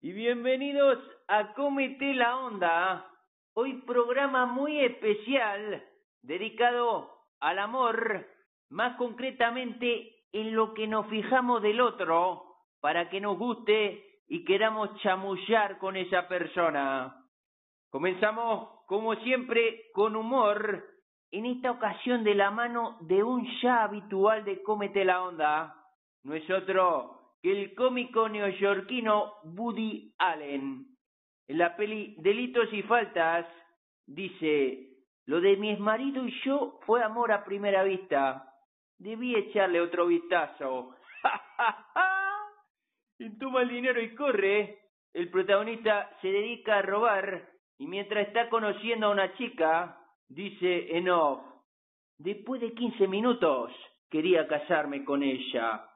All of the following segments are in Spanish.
y bienvenidos a Cómete la Onda. Hoy programa muy especial dedicado al amor, más concretamente en lo que nos fijamos del otro para que nos guste y queramos chamullar con esa persona. Comenzamos, como siempre, con humor, en esta ocasión de la mano de un ya habitual de Cómete la Onda. No es otro el cómico neoyorquino Woody Allen. En la peli Delitos y Faltas dice, lo de mi exmarido y yo fue amor a primera vista. Debí echarle otro vistazo. y toma el dinero y corre. El protagonista se dedica a robar y mientras está conociendo a una chica, dice en después de quince minutos quería casarme con ella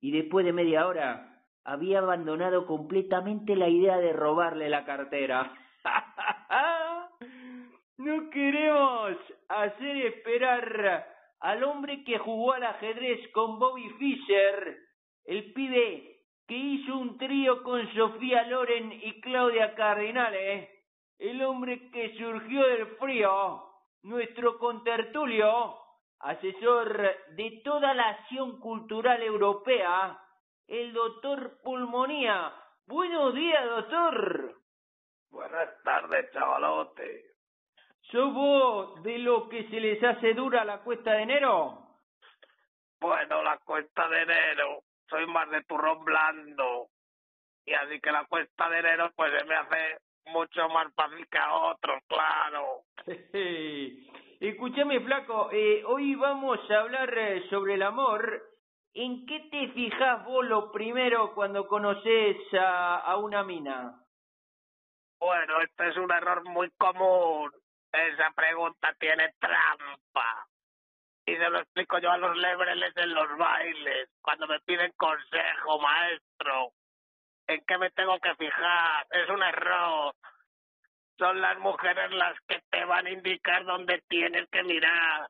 y después de media hora había abandonado completamente la idea de robarle la cartera. no queremos hacer esperar al hombre que jugó al ajedrez con Bobby Fischer, el pibe que hizo un trío con Sofía Loren y Claudia Cardinale, el hombre que surgió del frío, nuestro contertulio, asesor de toda la acción cultural europea, el doctor Pulmonía. Buenos días, doctor. Buenas tardes, chavalote. ¿Sos vos de lo que se les hace dura la cuesta de enero? Bueno, la cuesta de enero soy más de turrón blando. Y así que la cuesta de enero pues se me hace mucho más fácil que a otros, claro. Escúchame, flaco, eh, hoy vamos a hablar eh, sobre el amor. ¿En qué te fijas vos lo primero cuando conoces a, a una mina? Bueno, este es un error muy común. Esa pregunta tiene trampa y se lo explico yo a los lebreles en los bailes, cuando me piden consejo, maestro. ¿En qué me tengo que fijar? Es un error. Son las mujeres las que te van a indicar dónde tienes que mirar.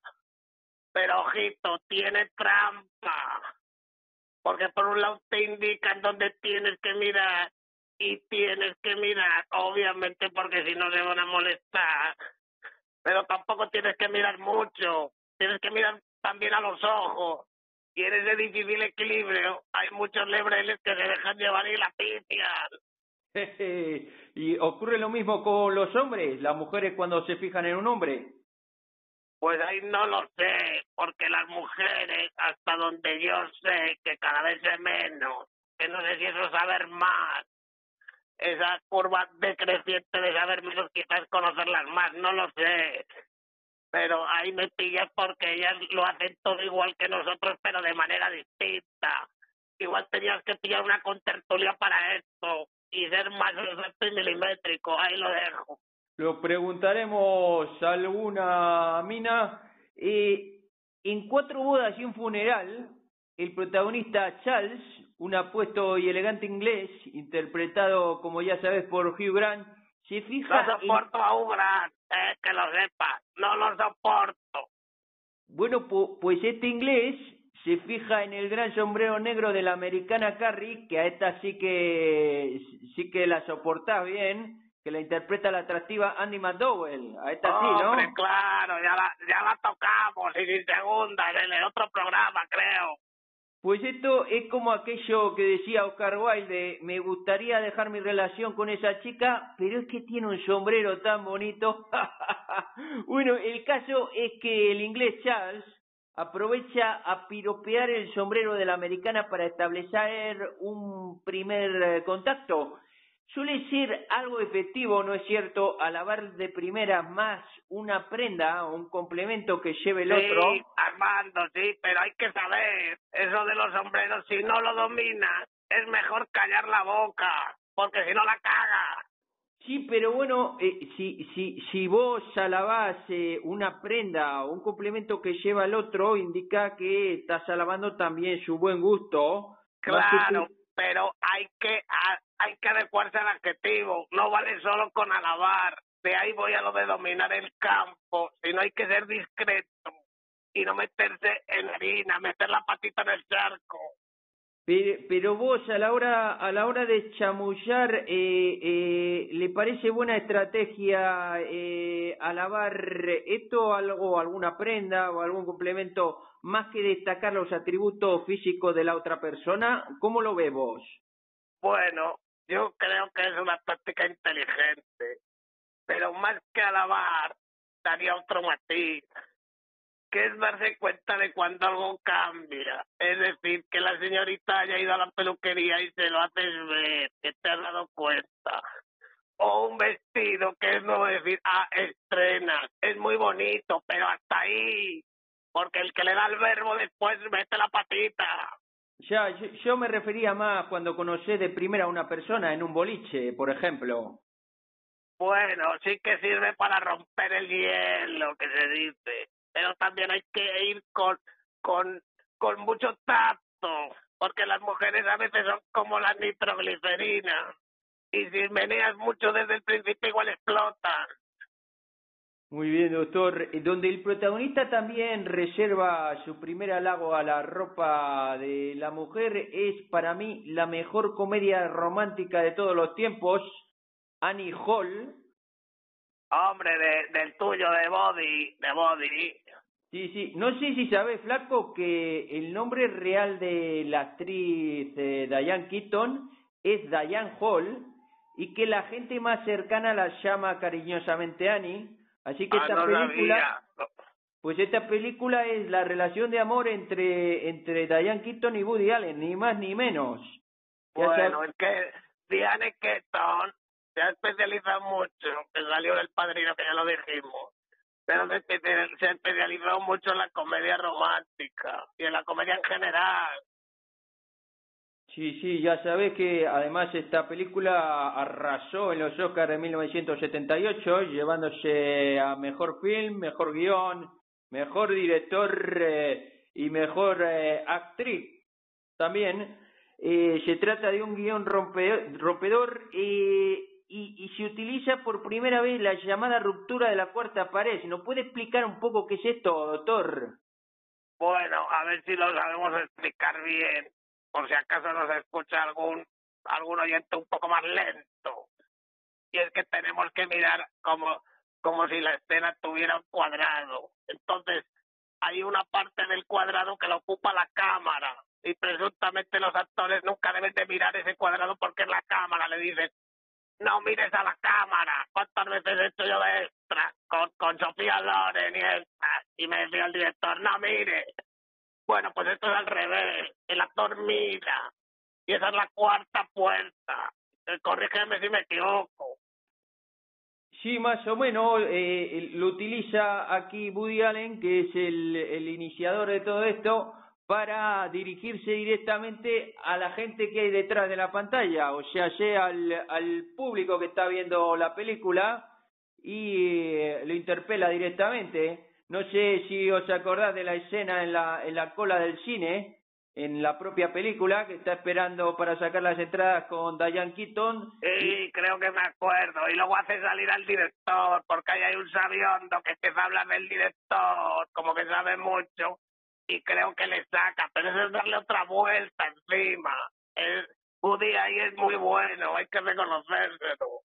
Pero ojito, tiene trampa. Porque por un lado te indican dónde tienes que mirar y tienes que mirar, obviamente porque si no se van a molestar. Pero tampoco tienes que mirar mucho tienes que mirar también a los ojos. Y de difícil equilibrio. Hay muchos lebreles que se dejan llevar y la pipian. ¿Y ocurre lo mismo con los hombres? ¿Las mujeres cuando se fijan en un hombre? Pues ahí no lo sé, porque las mujeres, hasta donde yo sé, que cada vez es menos, que no sé si eso es saber más, esa curva decreciente de saber menos, quizás conocerlas más, no lo sé pero ahí me pillas porque ellas lo hacen todo igual que nosotros, pero de manera distinta. Igual tenías que pillar una contertulia para esto y ser más milimétrico, ahí lo dejo. Lo preguntaremos a alguna mina. Eh, en Cuatro bodas y un funeral, el protagonista Charles, un apuesto y elegante inglés, interpretado, como ya sabes, por Hugh Grant, se fija... No soporto a Hugh Grant, eh, que lo sepa no lo soporto. Bueno, pues este inglés se fija en el gran sombrero negro de la americana Carrie, que a esta sí que sí que la soporta bien, que la interpreta la atractiva Andy McDowell. A esta sí, ¿no? Hombre, claro, ya la, ya la tocamos y sin segunda en el otro programa, creo. Pues esto es como aquello que decía Oscar Wilde, me gustaría dejar mi relación con esa chica, pero es que tiene un sombrero tan bonito. bueno, el caso es que el inglés Charles aprovecha a piropear el sombrero de la americana para establecer un primer eh, contacto. Suele ser algo efectivo, ¿no es cierto?, alabar de primera más una prenda o un complemento que lleve el otro. Sí, Armando, sí, pero hay que saber, eso de los sombreros, si no lo dominas, es mejor callar la boca, porque si no la caga. Sí, pero bueno, eh, si, si, si vos alabás eh, una prenda o un complemento que lleva el otro, indica que estás alabando también su buen gusto. Claro, pero hay que, hay que adecuarse al adjetivo, no vale solo con alabar. De ahí voy a lo de dominar el campo, sino hay que ser discreto y no meterse en harina, meter la patita en el charco. Pero, vos a la hora a la hora de chamullar, eh, eh, ¿le parece buena estrategia eh, alabar esto algo, alguna prenda o algún complemento más que destacar los atributos físicos de la otra persona? ¿Cómo lo ves vos? Bueno, yo creo que es una táctica inteligente, pero más que alabar, daría otro matiz que es darse cuenta de cuando algo cambia. Es decir, que la señorita haya ido a la peluquería y se lo haces ver, que te has dado cuenta. O un vestido que es no decir, ah, estrenas, es muy bonito, pero hasta ahí. Porque el que le da el verbo después mete la patita. Ya, yo, me refería más cuando conocí de primera a una persona en un boliche, por ejemplo. Bueno, sí que sirve para romper el hielo, que se dice pero también hay que ir con, con, con mucho tacto, porque las mujeres a veces son como la nitroglicerina, y si meneas mucho desde el principio igual explotan. Muy bien, doctor. Donde el protagonista también reserva su primer halago a la ropa de la mujer, es para mí la mejor comedia romántica de todos los tiempos, Annie Hall, Hombre, de, del tuyo, de Body, de Body. Sí, sí. No sé si sabes, Flaco, que el nombre real de la actriz eh, Diane Keaton es Diane Hall y que la gente más cercana la llama cariñosamente Annie. Así que ah, esta película... Pues esta película es la relación de amor entre, entre Diane Keaton y Woody Allen, ni más ni menos. Bueno, es que Diane Keaton se ha especializado mucho, que salió del padrino, que ya lo dijimos, pero se, se ha especializado mucho en la comedia romántica y en la comedia en general. Sí, sí, ya sabes que además esta película arrasó en los Oscars de 1978, llevándose a mejor film, mejor guion, mejor director eh, y mejor eh, actriz. También eh, se trata de un guion rompedor y y, y se utiliza por primera vez la llamada ruptura de la cuarta pared. ¿Nos puede explicar un poco qué es esto, doctor? Bueno, a ver si lo sabemos explicar bien, por si acaso nos escucha algún, algún oyente un poco más lento. Y es que tenemos que mirar como, como si la escena tuviera un cuadrado. Entonces, hay una parte del cuadrado que lo ocupa la cámara y presuntamente los actores nunca deben de mirar ese cuadrado porque la cámara le dice no mires a la cámara. ¿Cuántas veces he hecho yo de extra con, con Sofía Loren y esta? Y me decía el director, no mire. Bueno, pues esto es al revés. El actor mira. Y esa es la cuarta puerta. Eh, corrígeme si me equivoco. Sí, más o menos eh, lo utiliza aquí Woody Allen, que es el, el iniciador de todo esto, para dirigirse directamente a la gente que hay detrás de la pantalla, o sea, al, al público que está viendo la película y eh, lo interpela directamente. No sé si os acordás de la escena en la, en la cola del cine, en la propia película, que está esperando para sacar las entradas con Diane Keaton. Sí, creo que me acuerdo. Y luego hace salir al director, porque ahí hay un sabiondo que empieza a hablar del director, como que sabe mucho y creo que le saca, pero eso es darle otra vuelta encima. El Woody ahí es muy bueno, hay que reconocerlo.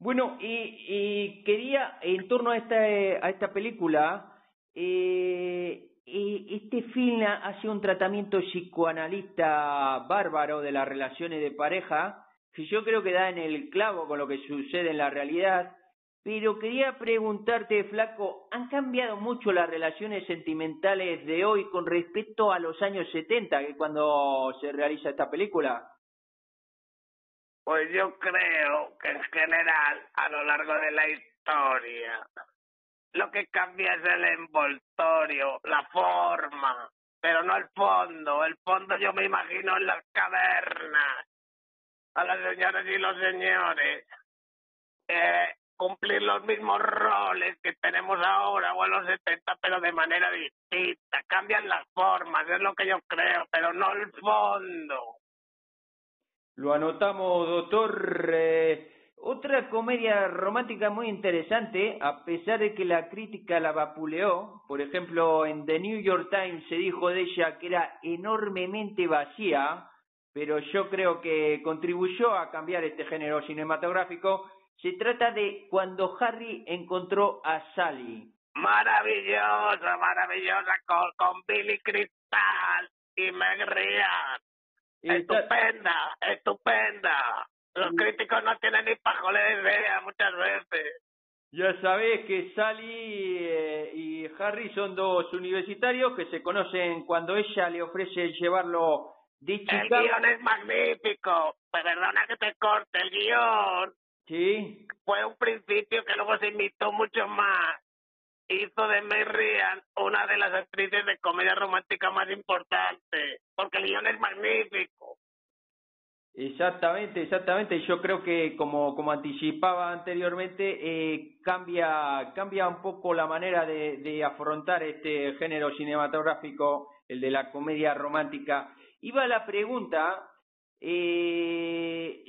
Bueno, y, y quería, en torno a esta, a esta película, eh, este film hace un tratamiento psicoanalista bárbaro de las relaciones de pareja, que yo creo que da en el clavo con lo que sucede en la realidad, Pero quería preguntarte, Flaco, ¿han cambiado mucho las relaciones sentimentales de hoy con respecto a los años 70, que cuando se realiza esta película? Pues yo creo que en general, a lo largo de la historia, lo que cambia es el envoltorio, la forma, pero no el fondo. El fondo yo me imagino en las cavernas, a las señoras y los señores, eh, cumplir los mismos roles que tenemos ahora o en los 70, pero de manera distinta. Cambian las formas, es lo que yo creo, pero no el fondo. Lo anotamos, doctor. Eh, otra comedia romántica muy interesante, a pesar de que la crítica la vapuleó, por ejemplo, en The New York Times se dijo de ella que era enormemente vacía, pero yo creo que contribuyó a cambiar este género cinematográfico. Se trata de Cuando Harry encontró a Sally. Maravillosa, maravillosa, con, Billy Crystal y Meg Ryan. Estupenda, estupenda. Los críticos no tienen ni pajoles de idea muchas veces. Ya sabés que Sally eh, y Harry son dos universitarios que se conocen cuando ella le ofrece llevarlo de Chicago. El guion es magnífico. Perdona que te corte el guion. Sí. Fue un principio que luego se imitó mucho más. Hizo de May Ryan una de las actrices de comedia romántica más importantes, porque el guion es magnífico. Exactamente, exactamente. Yo creo que como, como anticipaba anteriormente, eh, cambia, cambia un poco la manera de, de afrontar este género cinematográfico, el de la comedia romántica. Iba la pregunta, eh,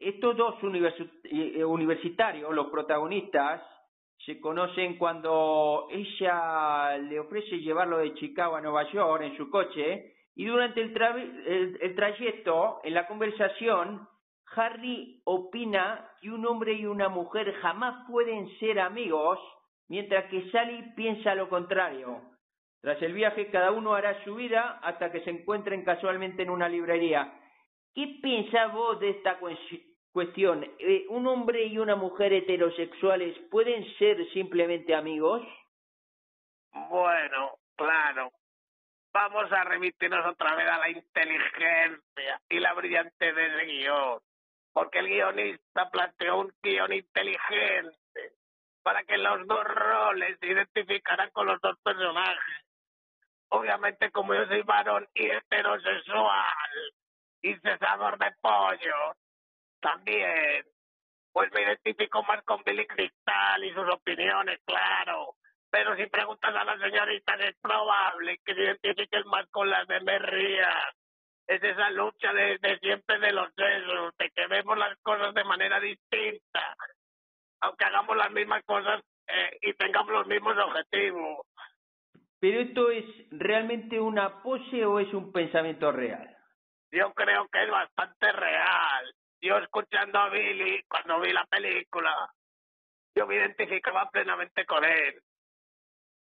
estos dos eh, universitarios, los protagonistas, se conocen cuando ella le ofrece llevarlo de Chicago a Nueva York en su coche y durante el, el, trayecto, en la conversación, Harry opina que un hombre y una mujer jamás pueden ser amigos, mientras que Sally piensa lo contrario. Tras el viaje, cada uno hará su vida hasta que se encuentren casualmente en una librería. ¿Qué piensas vos de esta cuestión? Eh, ¿Un hombre y una mujer heterosexuales pueden ser simplemente amigos? Bueno, claro, vamos a remitirnos otra vez a la inteligencia y la brillante del guion, porque el guionista planteó un guion inteligente para que los dos roles se identificaran con los dos personajes. Obviamente, como yo soy varón y heterosexual y cesador de pollo, también, pues me identifico más con Billy Cristal y sus opiniones, claro pero si preguntas a la señorita es probable que se identifiquen más con las de Merría. Es esa lucha de, siempre de los sesos, de que vemos las cosas de manera distinta, aunque hagamos las mismas cosas eh, y tengamos los mismos objetivos. ¿Pero esto es realmente una pose o es un pensamiento real? Yo creo que es bastante real. Yo escuchando a Billy cuando vi la película, yo me identificaba plenamente con él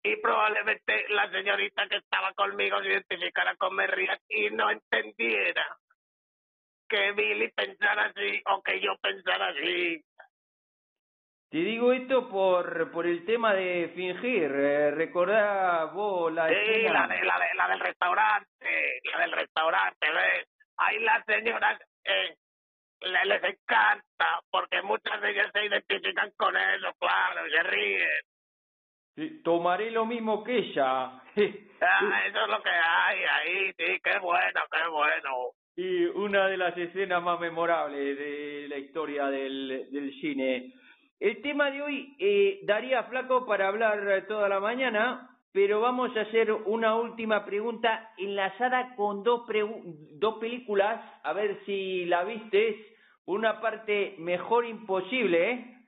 y probablemente la señorita que estaba conmigo se identificara con Merriat y no entendiera que Billy pensara así o que yo pensara así. Te digo esto por por el tema de fingir. Eh, recordá vos la Sí, la, de, la, de, la del restaurante, la del restaurante, ¿ves? Ahí las señoras eh, les encanta porque muchas de ellas se identifican con eso, claro, y se ríen tomaré lo mismo que ella. ah, eso es lo que hay ahí, sí, qué bueno, qué bueno. Y una de las escenas más memorables de la historia del, del cine. El tema de hoy eh, daría flaco para hablar toda la mañana, pero vamos a hacer una última pregunta enlazada con dos, dos películas, a ver si la vistes. Una parte mejor imposible, ¿eh?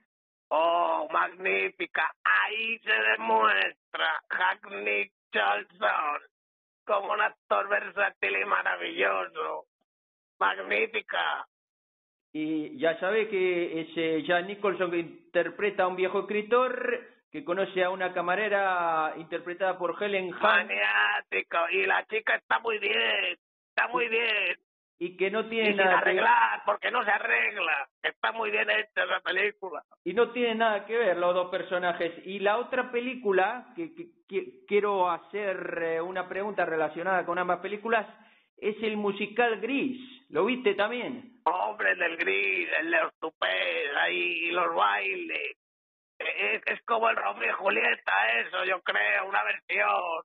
Oh, magnífica. Ahí se demuestra Hack Nicholson como un actor versátil y maravilloso. Magnífica. Y ya sabe que ese Jack Nicholson que interpreta a un viejo escritor que conoce a una camarera interpretada por Helen Hunt. Maniático. Y la chica está muy bien. Está muy bien. y que no tiene y sin nada que arreglar, porque no se arregla. Está muy bien hecha la película. y no tiene nada que ver los dos personajes. Y la otra película, que, que- que- quiero hacer eh, una pregunta relacionada con ambas películas, es el musical Gris. ¿Lo viste también? Hombre del gris, el tupés, ahí, y los bailes. Es, es como el Romeo y Julieta, eso, yo creo, una versión.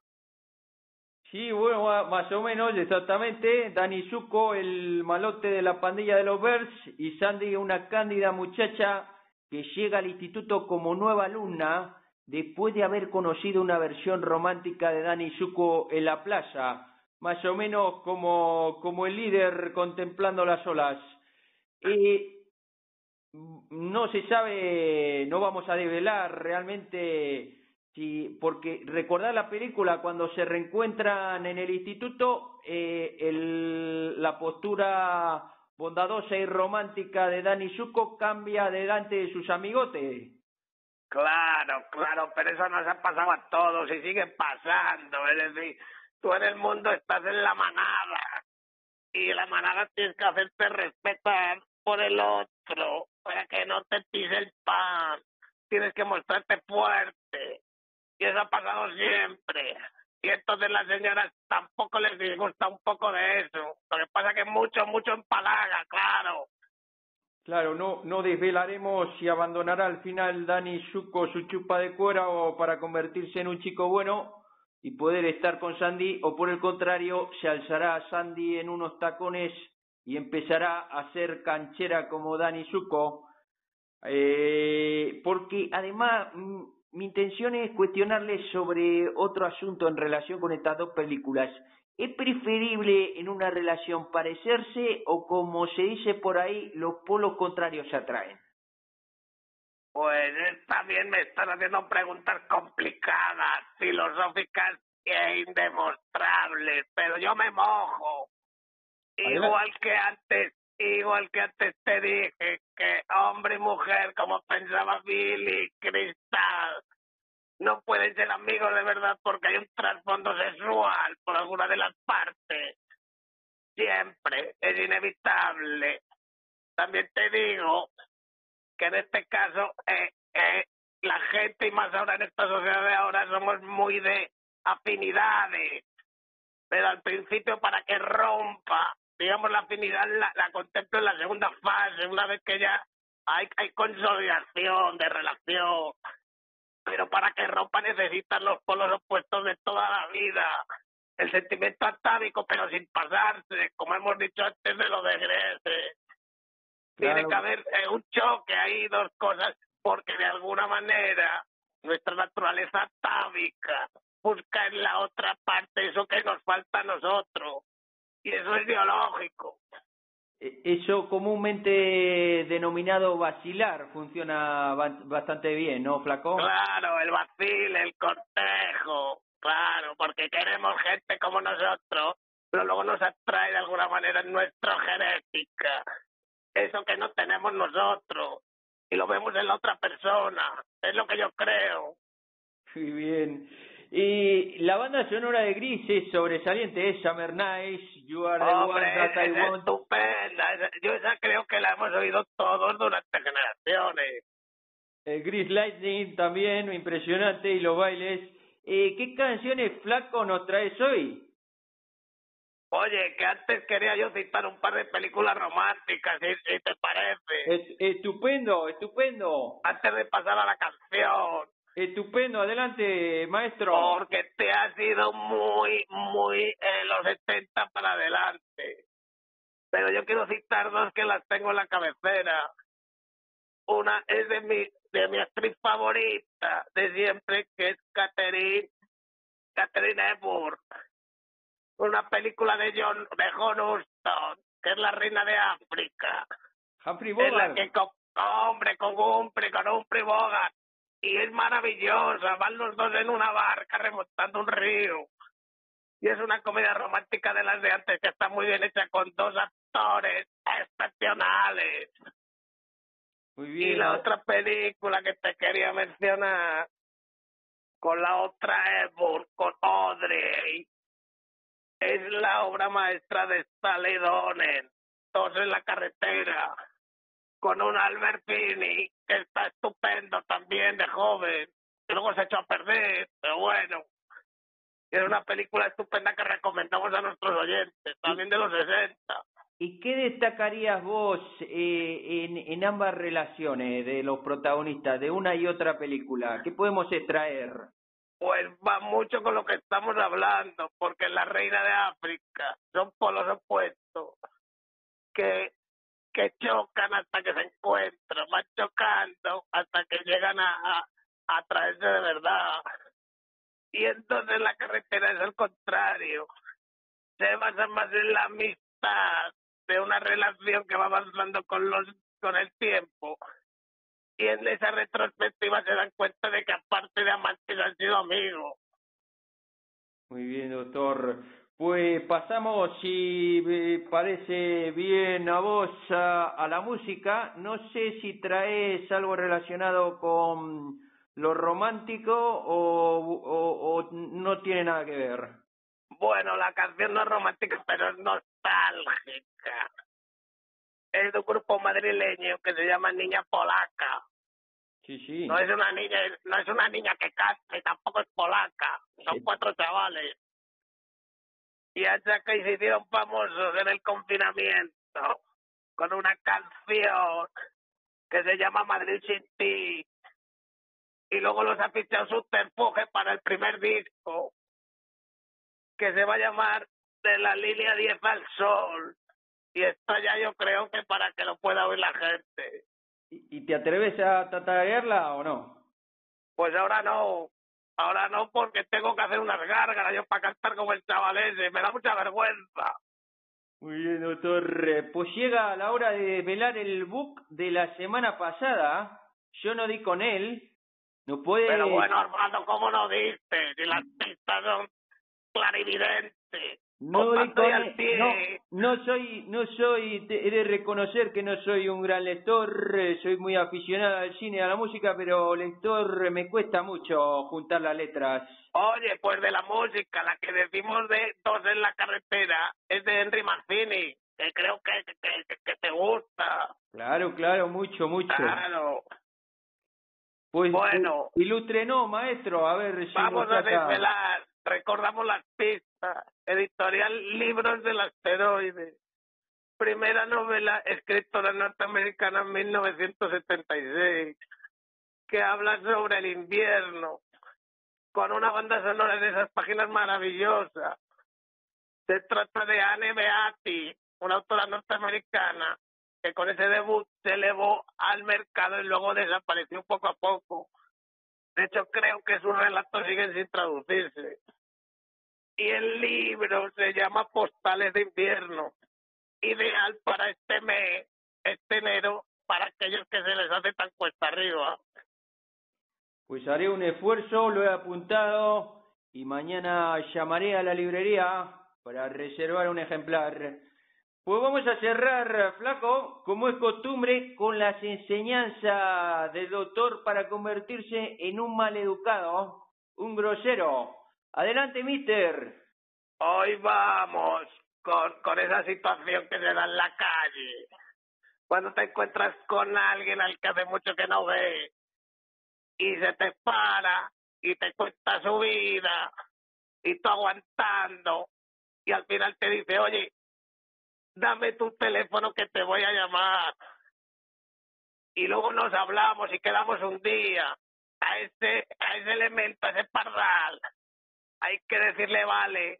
Sí, bueno, más o menos, exactamente. Dani Zuko, el malote de la pandilla de los Birds, y Sandy, una cándida muchacha que llega al instituto como nueva alumna después de haber conocido una versión romántica de Dani Zuko en la playa, más o menos como, como el líder contemplando las olas. Eh, no se sabe, no vamos a develar realmente si, porque recordar la película cuando se reencuentran en el instituto, eh, el, la postura bondadosa y romántica de Dani Zuko cambia delante de sus amigotes. Claro, claro, pero eso nos ha pasado a todos y sigue pasando. Es decir, tú en el mundo estás en la manada y la manada tienes que hacerte respetar por el otro para que no te pise el pan. Tienes que mostrarte fuerte y eso ha pasado siempre. Y entonces las señoras tampoco les disgusta un poco de eso. Lo que pasa que mucho, mucho empalaga, claro. Claro, no, no desvelaremos si abandonará al final Dani Zuko su chupa de cuera o para convertirse en un chico bueno y poder estar con Sandy o por el contrario se alzará Sandy en unos tacones y empezará a ser canchera como Dani Zuko eh, porque además mi intención es cuestionarle sobre otro asunto en relación con estas dos películas. ¿Es preferible en una relación parecerse o como se dice por ahí, los polos contrarios se atraen? Pues está bien, me están haciendo preguntas complicadas, filosóficas e indemostrables, pero yo me mojo. Igual que antes, igual que antes te dije que hombre y mujer, como pensaba Billy Cristal, no pueden ser amigos de verdad porque hay un trasfondo sexual por alguna de las partes. Siempre es inevitable. También te digo que en este caso eh, eh, la gente y más ahora en esta sociedad de ahora somos muy de afinidades. Pero al principio para que rompa digamos la afinidad la, la contemplo en la segunda fase una vez que ya hay hay consolidación de relación. Pero para que rompa necesitan los polos opuestos de toda la vida. El sentimiento atávico pero sin pasarse como hemos dicho antes de lo de Tiene que haber un choque ahí, dos cosas, porque de alguna manera nuestra naturaleza atávica busca en la otra parte eso que nos falta a nosotros. Y eso es biológico. Eh, Eso comúnmente denominado vacilar funciona ba- bastante bien, ¿no, Flaco? Claro, el vacil, el cortejo, claro, porque queremos gente como nosotros, pero luego nos atrae de alguna manera en nuestra genética. Eso que no tenemos nosotros y lo vemos en la otra persona. Es lo que yo creo. Muy bien. Y la banda sonora de Gris es sobresaliente, es Summer Nights, You Are the One Hombre, That I es Want. estupenda. Yo esa creo que la hemos oído todos durante generaciones. El Gris Lightning también, impresionante, y los bailes. Eh, ¿Qué canciones, Flaco, nos traes hoy? Oye, que antes quería yo citar un par de películas románticas, si, si te parece. Es- estupendo, estupendo, Antes de pasar a la canción. estupendo, adelante, maestro. Porque te has ido muy, muy en los 70 para adelante. Pero yo quiero citar dos que las tengo en la cabecera. Una es de mi, de mi actriz favorita de siempre, que es Catherine, Catherine Hepburn. Una película de John, de John Huston, que es la reina de África. Humphrey Bogart. que con, hombre, con Humphrey, con Humphrey Bogart. Y es maravillosa. Van los dos en una barca remontando un río. Y es una comedia romántica de las de antes que está muy bien hecha con dos actores excepcionales. Muy Y bien. la otra película que te quería mencionar, con la otra Hepburn, con Audrey, es la obra maestra de Stanley Donen. Todos en la carretera, con un Albertini que está estupendo también de joven, que luego se echó a perder, pero bueno. Es una película estupenda que recomendamos a nuestros oyentes, también de los 60. ¿Y qué destacarías vos eh, en, en ambas relaciones de los protagonistas de una y otra película? ¿Qué podemos extraer? Pues va mucho con lo que estamos hablando, porque la reina de África son polos opuestos que, que chocan hasta que se encuentran, van chocando hasta que llegan a, a, a traerse de verdad. Y entonces la carretera es al contrario, se basa más en la amistad de una relación que va avanzando con los con el tiempo y en esa retrospectiva se dan cuenta de que aparte de amantes han sido amigos. Muy bien, doctor. Pues pasamos, si parece bien a vos, a, a, la música. No sé si traes algo relacionado con lo romántico o, o, o no tiene nada que ver. Bueno, la canción no es romántica, pero es nostálgica. Es de un grupo madrileño que se llama Niña Polaca. Sí, sí. No es una niña, no es una niña que canta y tampoco es polaca. Son Sí. cuatro chavales. Y hasta que se hicieron famosos en el confinamiento con una canción que se llama Madrid sin ti. Y luego los ha fichado Subterfuge para el primer disco que se va a llamar De la línea 10 al sol. Y esto ya yo creo que para que lo pueda oír la gente. ¿Y, y te atreves a tatarearla o no? Pues ahora no, ahora no porque tengo que hacer unas gárgaras yo para cantar como el chaval ese, me da mucha vergüenza. Muy bien, doctor. Pues llega la hora de velar el book de la semana pasada. Yo no di con él. No puede... Pero bueno, Armando, ¿cómo no diste? Si las pistas son clarividentes. No, no, no soy, no soy, te- he de reconocer que no soy un gran lector, soy muy aficionado al cine y a la música, pero lector me cuesta mucho juntar las letras. Oye, pues de la música, la que decimos de Dos en la carretera, es de Henry Mancini, que creo que, que, que, te gusta. Claro, claro, mucho, mucho. Claro. Pues, Bueno. ilustre no, maestro, a ver si Vamos a desvelar, recordamos las pistas. Editorial Libros del Asteroide. Primera novela escritora norteamericana en 1976, que habla sobre el invierno, con una banda sonora de esas páginas maravillosas. Se trata de Anne Beatty, una autora norteamericana, que con ese debut se elevó al mercado y luego desapareció poco a poco. De hecho, creo que sus relatos siguen sin traducirse. Y el libro se llama Postales de Invierno, ideal para este mes, este enero, para aquellos que se les hace tan cuesta arriba. Pues haré un esfuerzo, lo he apuntado y mañana llamaré a la librería para reservar un ejemplar. Pues vamos a cerrar, flaco, como es costumbre, con las enseñanzas del doctor para convertirse en un maleducado, un grosero. Adelante, mister. Hoy vamos con, con esa situación que se da en la calle. Cuando te encuentras con alguien al que hace mucho que no ves y se te para y te cuenta su vida y tú aguantando y al final te dice, oye, dame tu teléfono que te voy a llamar. Y luego nos hablamos y quedamos un día a ese, a ese elemento, a ese pardal. Hay que decirle, vale,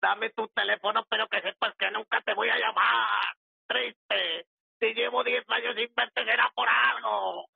dame tu teléfono, pero que sepas que nunca te voy a llamar. Triste. Si llevo 10 años sin verte será por algo.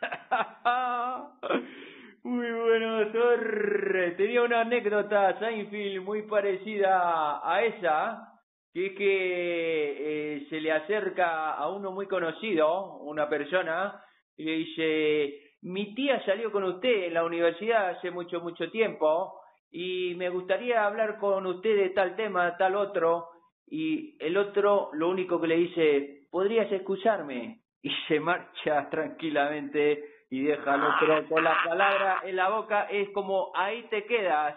Muy bueno, doctor. Tenía una anécdota, Seinfeld, muy parecida a esa, que es que eh, se le acerca a uno muy conocido, una persona, y le dice, mi tía salió con usted en la universidad hace mucho, mucho tiempo, y me gustaría hablar con usted de tal tema, tal otro, y el otro lo único que le dice, ¿podrías excusarme? Y se marcha tranquilamente y deja al otro con la palabra en la boca, es como ahí te quedas.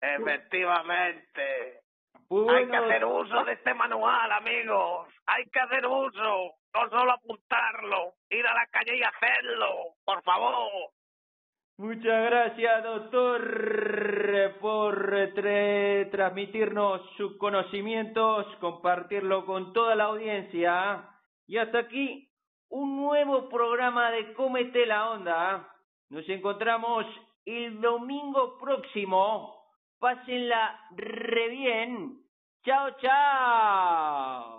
Efectivamente. Hay que hacer uso de este manual, amigos. Hay que hacer uso. No solo apuntarlo. Ir a la calle y hacerlo. Por favor. Muchas gracias, doctor, por tra- transmitirnos sus conocimientos, compartirlo con toda la audiencia. Y hasta aquí un nuevo programa de Cómete la Onda. Nos encontramos el domingo próximo. Pásenla re bien. Chao, chao.